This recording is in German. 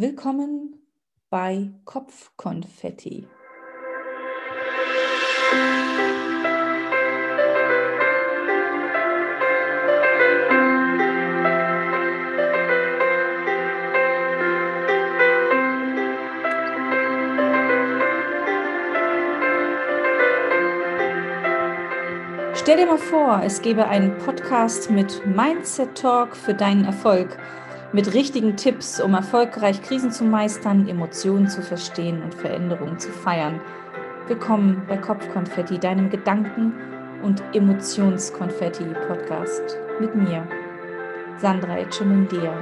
Willkommen bei Kopfkonfetti. Stell dir mal vor, es gäbe einen Podcast mit Mindset Talk für deinen Erfolg, mit richtigen Tipps, um erfolgreich Krisen zu meistern, Emotionen zu verstehen und Veränderungen zu feiern. Willkommen bei Kopfkonfetti, deinem Gedanken- und Emotionskonfetti-Podcast mit mir, Sandra Echemundea.